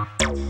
Bye.